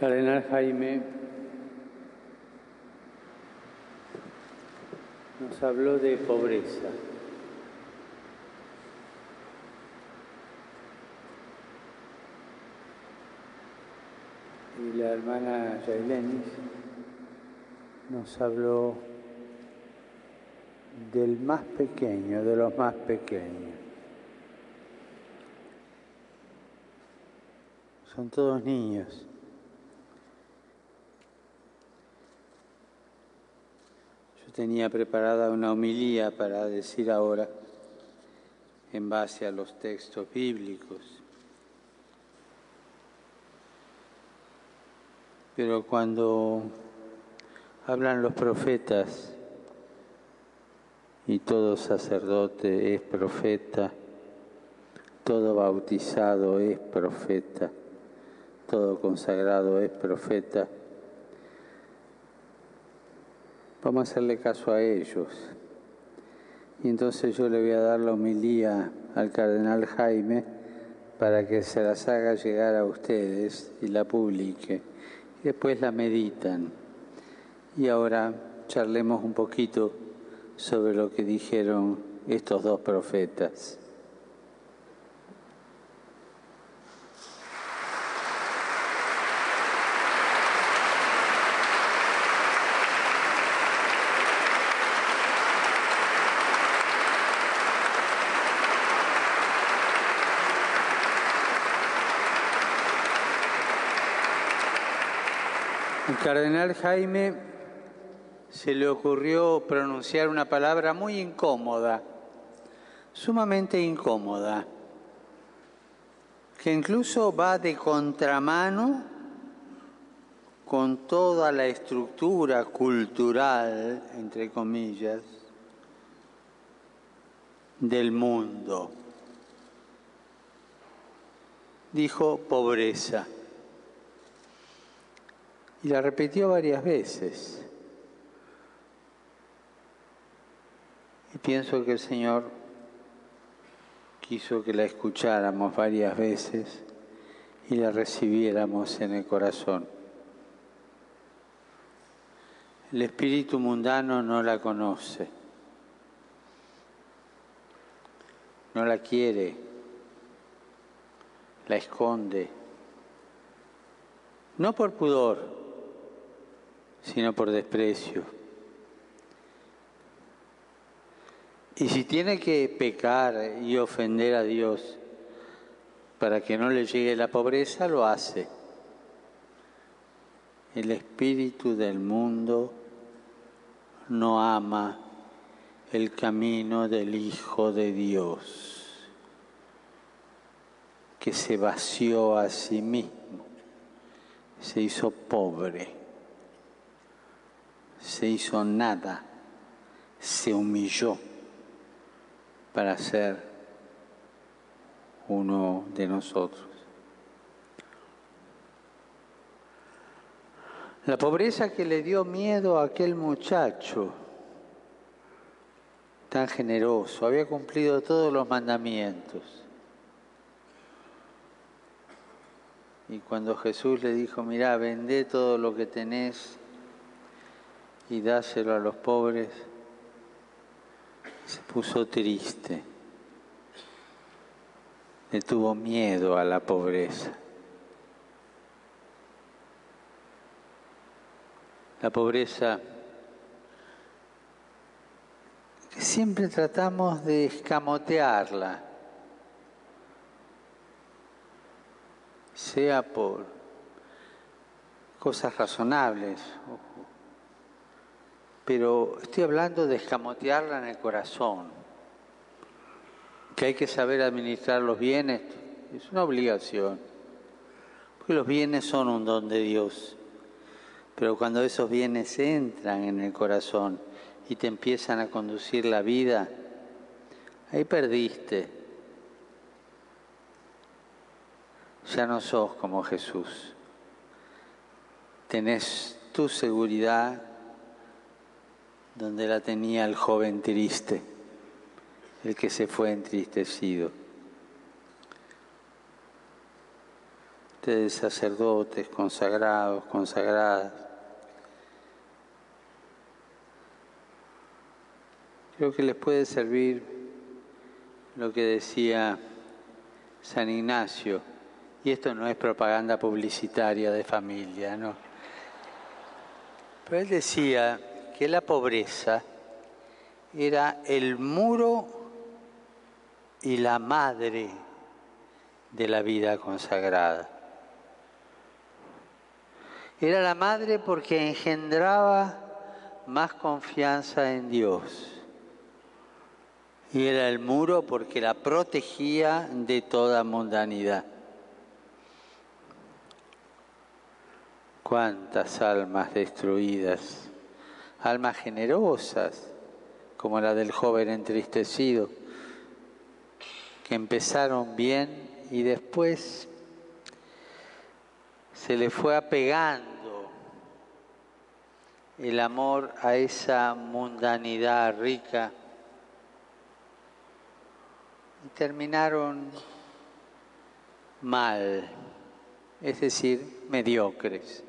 Cardenal Jaime nos habló de pobreza. Y la hermana Yailenis nos habló del más pequeño, de los más pequeños. Son todos niños. Tenía preparada una homilía para decir ahora en base a los textos bíblicos. Pero cuando hablan los profetas y todo sacerdote es profeta, todo bautizado es profeta, todo consagrado es profeta, vamos a hacerle caso a ellos. Y entonces yo le voy a dar la homilía al cardenal Jaime para que se las haga llegar a ustedes y la publique y después la meditan. Y ahora charlemos un poquito sobre lo que dijeron estos dos profetas. Cardenal Jaime se le ocurrió pronunciar una palabra muy incómoda, sumamente incómoda, que incluso va de contramano con toda la estructura cultural, entre comillas, del mundo. Dijo pobreza. Y la repitió varias veces. Y pienso que el Señor quiso que la escucháramos varias veces y la recibiéramos en el corazón. El espíritu mundano no la conoce, no la quiere, la esconde, no por pudor, sino por desprecio. Y si tiene que pecar y ofender a Dios para que no le llegue la pobreza, lo hace. El espíritu del mundo no ama el camino del Hijo de Dios, que se vació a sí mismo, se hizo pobre se hizo nada, se humilló para ser uno de nosotros. La pobreza que le dio miedo a aquel muchacho tan generoso, había cumplido todos los mandamientos. Y cuando Jesús le dijo, mira, vendé todo lo que tenés y dáselo a los pobres, se puso triste, le tuvo miedo a la pobreza. La pobreza que siempre tratamos de escamotearla, sea por cosas razonables pero estoy hablando de escamotearla en el corazón, que hay que saber administrar los bienes, es una obligación, porque los bienes son un don de Dios, pero cuando esos bienes entran en el corazón y te empiezan a conducir la vida, ahí perdiste. Ya no sos como Jesús. Tenés tu seguridad donde la tenía el joven triste, el que se fue entristecido. ustedes sacerdotes, consagrados, consagradas. Creo que les puede servir lo que decía San Ignacio, y esto no es propaganda publicitaria de familia, ¿no? Pero él decía que la pobreza era el muro y la madre de la vida consagrada. Era la madre porque engendraba más confianza en Dios. Y era el muro porque la protegía de toda mundanidad. Cuántas almas destruidas, almas generosas, como la del joven entristecido, que empezaron bien y después se le fue apegando el amor a esa mundanidad rica y terminaron mal, es decir, mediocres.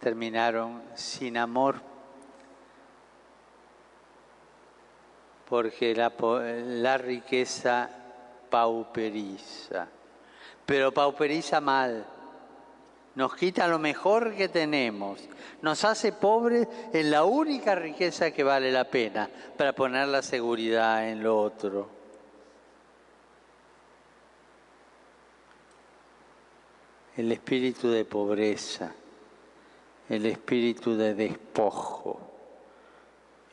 Terminaron sin amor porque la, riqueza pauperiza, pero pauperiza mal. Nos quita lo mejor que tenemos, nos hace pobres en la única riqueza que vale la pena para poner la seguridad en lo otro. El espíritu de pobreza, el espíritu de despojo,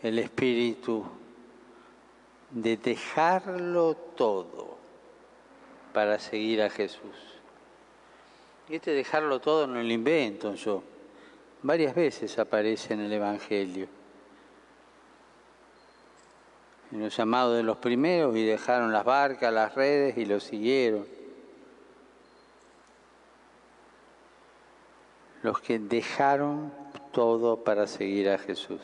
el espíritu de dejarlo todo para seguir a Jesús. Y este dejarlo todo no lo invento yo. Varias veces aparece en el Evangelio. En los llamados de los primeros y dejaron las barcas, las redes y lo siguieron. Los que dejaron todo para seguir a Jesús.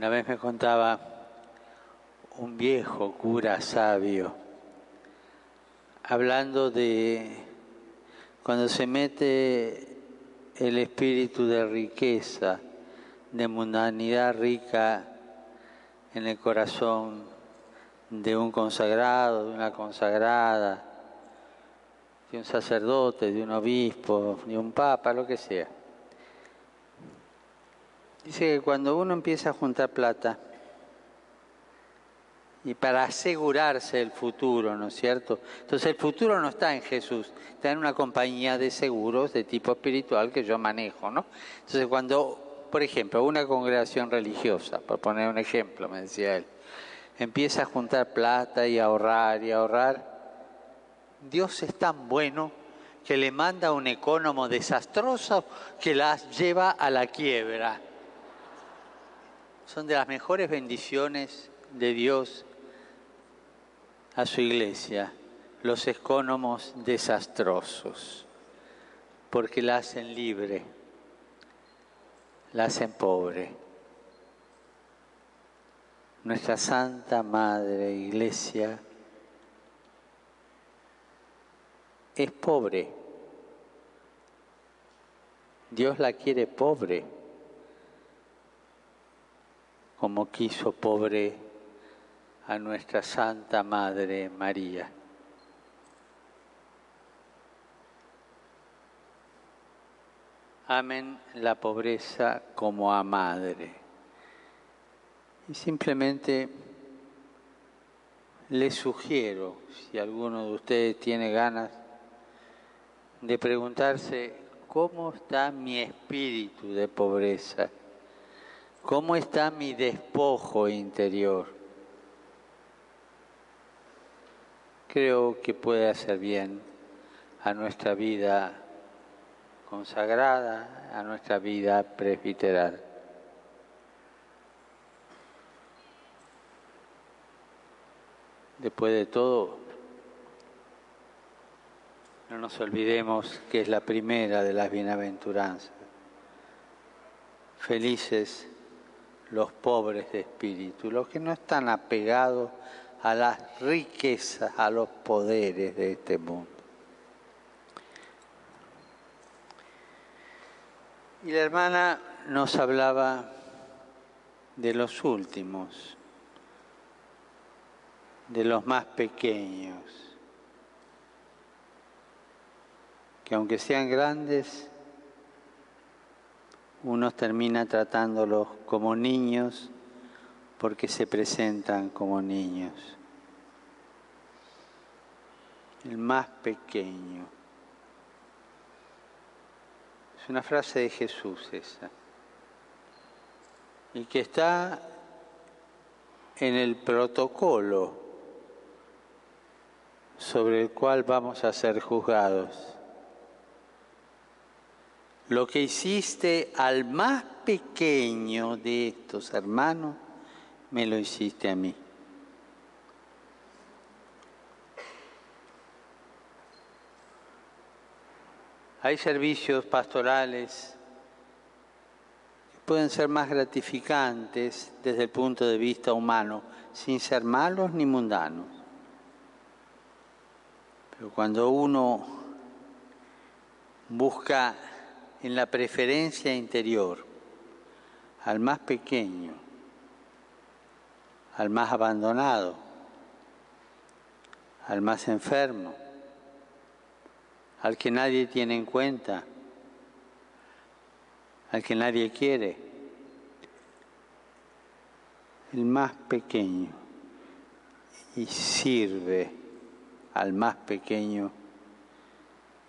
Una vez me contaba un viejo cura sabio, hablando de cuando se mete el espíritu de riqueza, de mundanidad rica en el corazón de un consagrado, de una consagrada, de un sacerdote, de un obispo, de un papa, lo que sea. Dice que cuando uno empieza a juntar plata, y para asegurarse el futuro, ¿no es cierto? Entonces el futuro no está en Jesús, está en una compañía de seguros de tipo espiritual que yo manejo, ¿no? Entonces cuando, por ejemplo, una congregación religiosa, por poner un ejemplo, me decía él, empieza a juntar plata y a ahorrar y a ahorrar, Dios es tan bueno que le manda un ecónomo desastroso que las lleva a la quiebra. Son de las mejores bendiciones de Dios a su iglesia los ecónomos desastrosos, porque la hacen libre, la hacen pobre. Nuestra Santa Madre Iglesia es pobre. Dios la quiere pobre, como quiso pobre a nuestra Santa Madre María. Amen la pobreza como a madre. Y simplemente les sugiero, si alguno de ustedes tiene ganas, de preguntarse cómo está mi espíritu de pobreza, cómo está mi despojo interior. creo que puede hacer bien a nuestra vida consagrada, a nuestra vida presbiteral. Después de todo, no nos olvidemos que es la primera de las bienaventuranzas. Felices los pobres de espíritu, los que no están apegados a las riquezas, a los poderes de este mundo. Y la hermana nos hablaba de los últimos, de los más pequeños, que aunque sean grandes, uno termina tratándolos como niños porque se presentan como niños. El más pequeño. Es una frase de Jesús esa. Y que está en el protocolo sobre el cual vamos a ser juzgados. Lo que hiciste al más pequeño de estos hermanos, me lo hiciste a mí. Hay servicios pastorales que pueden ser más gratificantes desde el punto de vista humano, sin ser malos ni mundanos. Pero cuando uno busca en la preferencia interior al más pequeño, al más abandonado, al más enfermo, al que nadie tiene en cuenta, al que nadie quiere, el más pequeño, y sirve al más pequeño,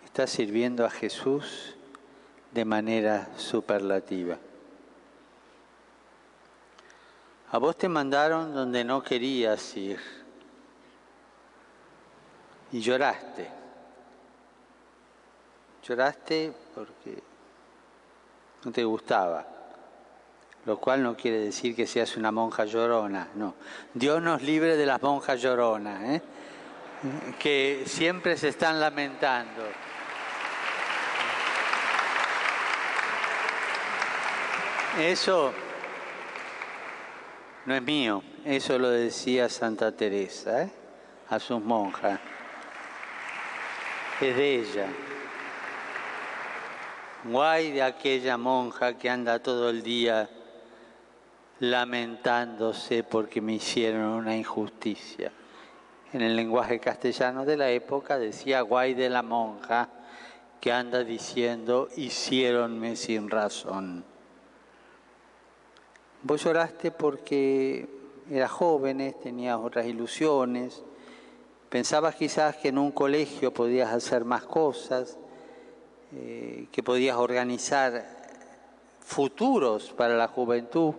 está sirviendo a Jesús de manera superlativa. A vos te mandaron donde no querías ir y lloraste. Lloraste porque no te gustaba, lo cual no quiere decir que seas una monja llorona, no. Dios nos libre de las monjas lloronas, ¿eh? que siempre se están lamentando. Eso no es mío, eso lo decía Santa Teresa ¿eh? a sus monjas. Es de ella. Guay de aquella monja que anda todo el día lamentándose porque me hicieron una injusticia. En el lenguaje castellano de la época decía guay de la monja que anda diciendo hicieronme sin razón. Vos lloraste porque eras jóvenes, tenías otras ilusiones, pensabas quizás que en un colegio podías hacer más cosas, eh, que podías organizar futuros para la juventud.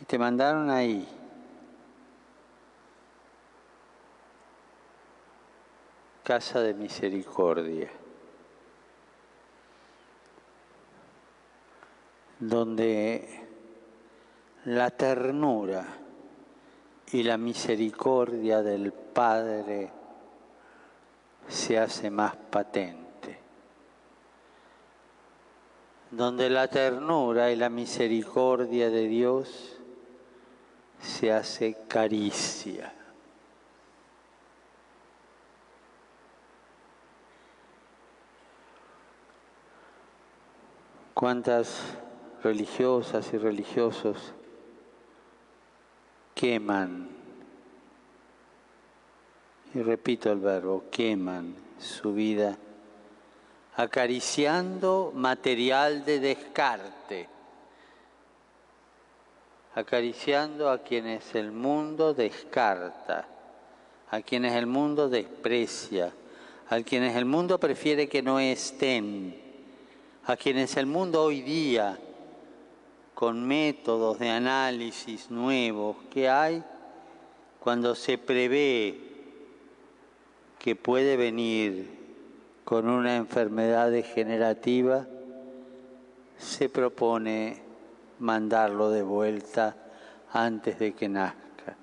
Y te mandaron ahí. Casa de Misericordia. Donde la ternura y la misericordia del Padre se hace más patente, donde la ternura y la misericordia de Dios se hace caricia. ¿Cuántas religiosas y religiosos queman, y repito el verbo, queman su vida acariciando material de descarte, acariciando a quienes el mundo descarta, a quienes el mundo desprecia, a quienes el mundo prefiere que no estén, a quienes el mundo hoy día con métodos de análisis nuevos que hay cuando se prevé que puede venir con una enfermedad degenerativa, se propone mandarlo de vuelta antes de que nazca.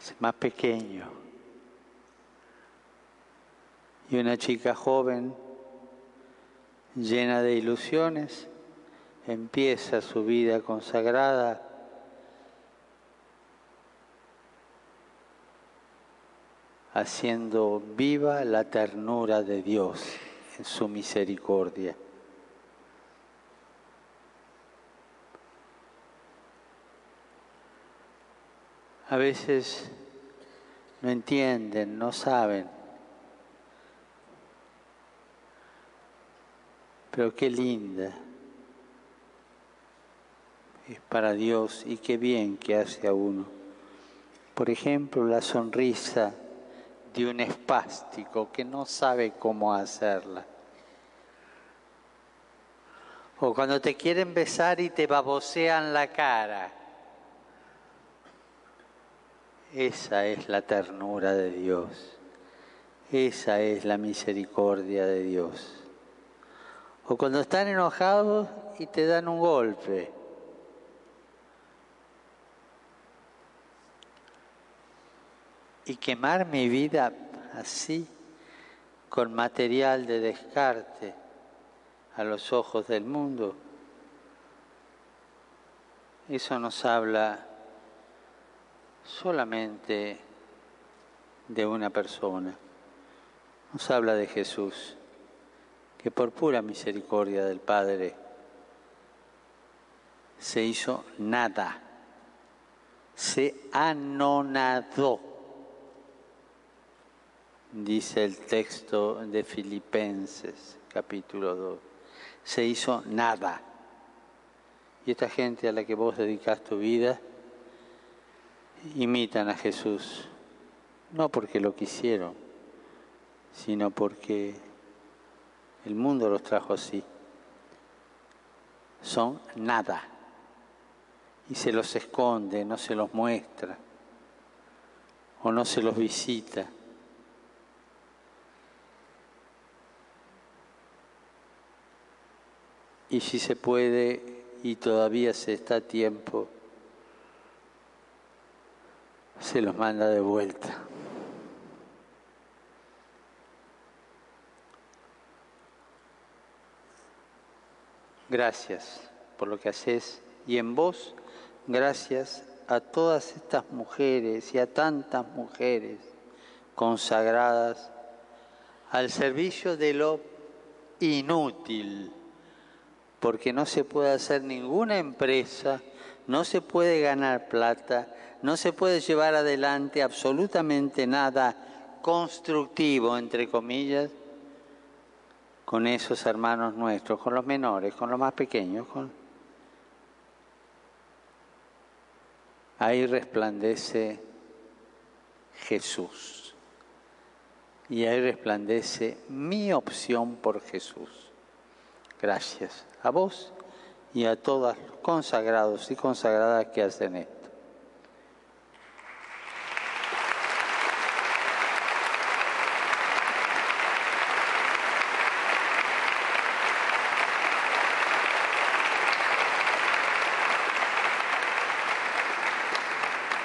Es más pequeño. Y una chica joven llena de ilusiones, empieza su vida consagrada, haciendo viva la ternura de Dios en su misericordia. A veces no entienden, no saben, pero qué linda es para Dios y qué bien que hace a uno. Por ejemplo, la sonrisa de un espástico que no sabe cómo hacerla. O cuando te quieren besar y te babosean la cara. Esa es la ternura de Dios. Esa es la misericordia de Dios. O cuando están enojados y te dan un golpe. y quemar mi vida así, con material de descarte a los ojos del mundo, eso nos habla solamente de una persona, nos habla de Jesús, que por pura misericordia del Padre se hizo nada, se anonadó dice el texto de Filipenses, capítulo 2. Se hizo nada. Y esta gente a la que vos dedicas tu vida, imitan a Jesús, no porque lo quisieron, sino porque el mundo los trajo así. Son nada. Y se los esconde, no se los muestra, o no se los visita. y si se puede y todavía se está a tiempo, se los manda de vuelta. Gracias por lo que haces y en vos, gracias a todas estas mujeres y a tantas mujeres consagradas al servicio de lo inútil. Porque no se puede hacer ninguna empresa, no se puede ganar plata, no se puede llevar adelante absolutamente nada constructivo, entre comillas, con esos hermanos nuestros, con los menores, con los más pequeños. Ahí resplandece Jesús. Y ahí resplandece mi opción por Jesús. Gracias a vos y a todos los consagrados y consagradas que hacen esto.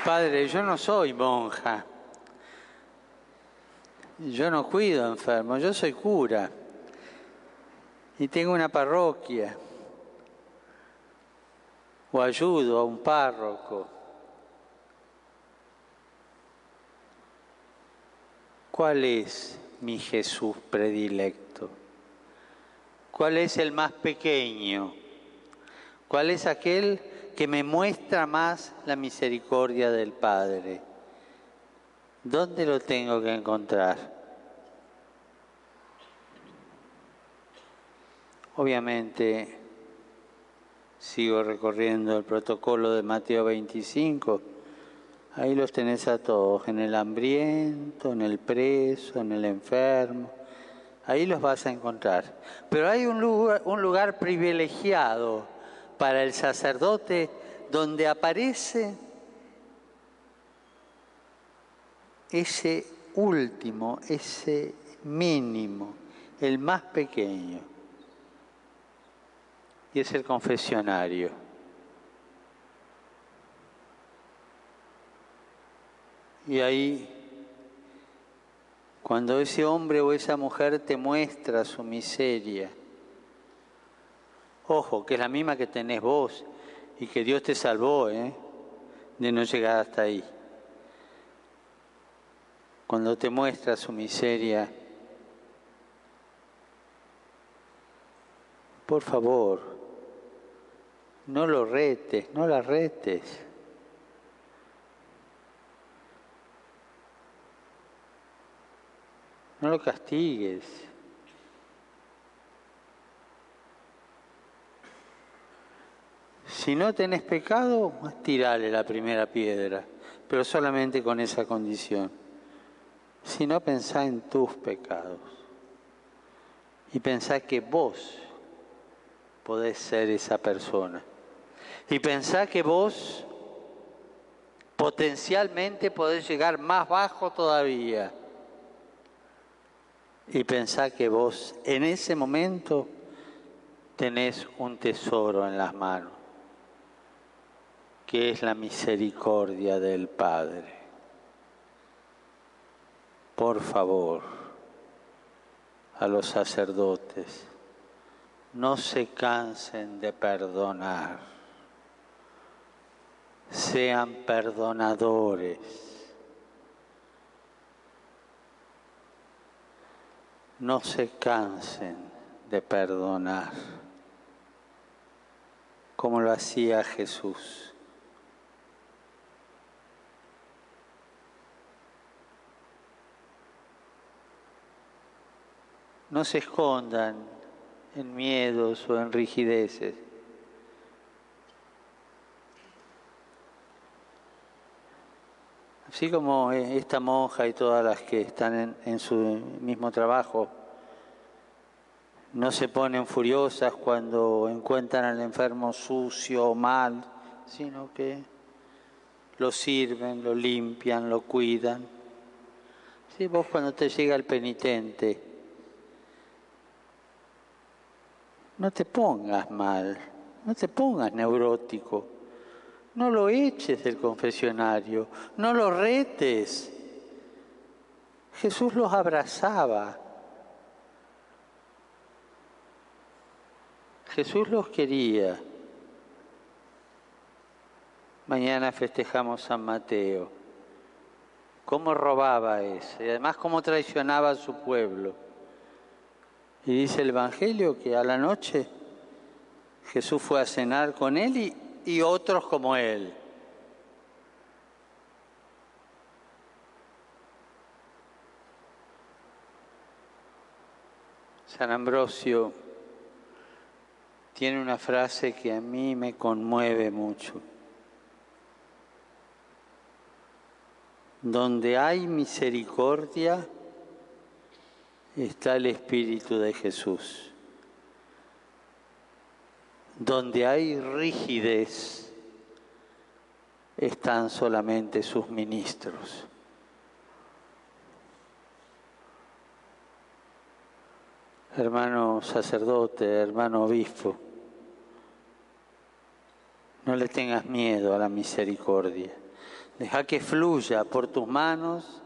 Padre, yo no soy monja. Yo no cuido enfermos, yo soy cura y tengo una parroquia o ayudo a un párroco. ¿Cuál es mi Jesús predilecto? ¿Cuál es el más pequeño? ¿Cuál es aquel que me muestra más la misericordia del Padre? ¿Dónde lo tengo que encontrar? Obviamente sigo recorriendo el protocolo de Mateo 25. Ahí los tenés a todos, en el hambriento, en el preso, en el enfermo. Ahí los vas a encontrar. Pero hay un lugar, un lugar privilegiado para el sacerdote donde aparece ese último, ese mínimo, el más pequeño y es el confesionario. Y ahí, cuando ese hombre o esa mujer te muestra su miseria, Ojo, que es la misma que tenés vos y que Dios te salvó ¿eh? de no llegar hasta ahí. Cuando te muestra su miseria, por favor, no lo retes, no la retes. No lo castigues. Si no tenés pecado, tirale la primera piedra, pero solamente con esa condición. Si no, pensá en tus pecados y pensá que vos podés ser esa persona. Y pensá que vos potencialmente podés llegar más bajo todavía y pensá que vos en ese momento tenés un tesoro en las manos, que es la misericordia del Padre. Por favor, a los sacerdotes, no se cansen de perdonar, sean perdonadores no se cansen de perdonar, como lo hacía Jesús. No se escondan en miedos o en rigideces. Así como esta monja y todas las que están en, su mismo trabajo no se ponen furiosas cuando encuentran al enfermo sucio o mal, sino que lo sirven, lo limpian, lo cuidan. Si vos cuando te llega el penitente, no te pongas mal, no te pongas neurótico no lo eches del confesionario, no lo retes. Jesús los abrazaba. Jesús los quería. Mañana festejamos San Mateo. Cómo robaba ese, y además cómo traicionaba a su pueblo. Y dice el Evangelio que a la noche Jesús fue a cenar con él y y otros como él. San Ambrosio tiene una frase que a mí me conmueve mucho. Donde hay misericordia está el Espíritu de Jesús. Donde hay rigidez están solamente sus ministros. Hermano sacerdote, hermano obispo, no le tengas miedo a la misericordia. Deja que fluya por tus manos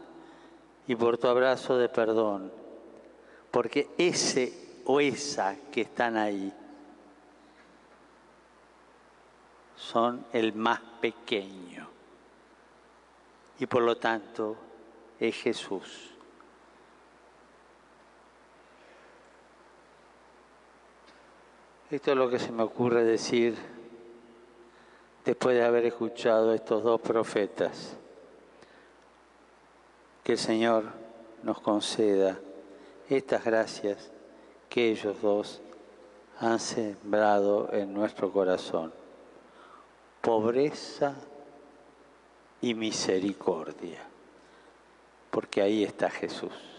y por tu abrazo de perdón, porque ese o esa que están ahí son el más pequeño y por lo tanto es Jesús. Esto es lo que se me ocurre decir después de haber escuchado a estos dos profetas. Que el Señor nos conceda estas gracias que ellos dos han sembrado en nuestro corazón pobreza y misericordia, porque ahí está Jesús.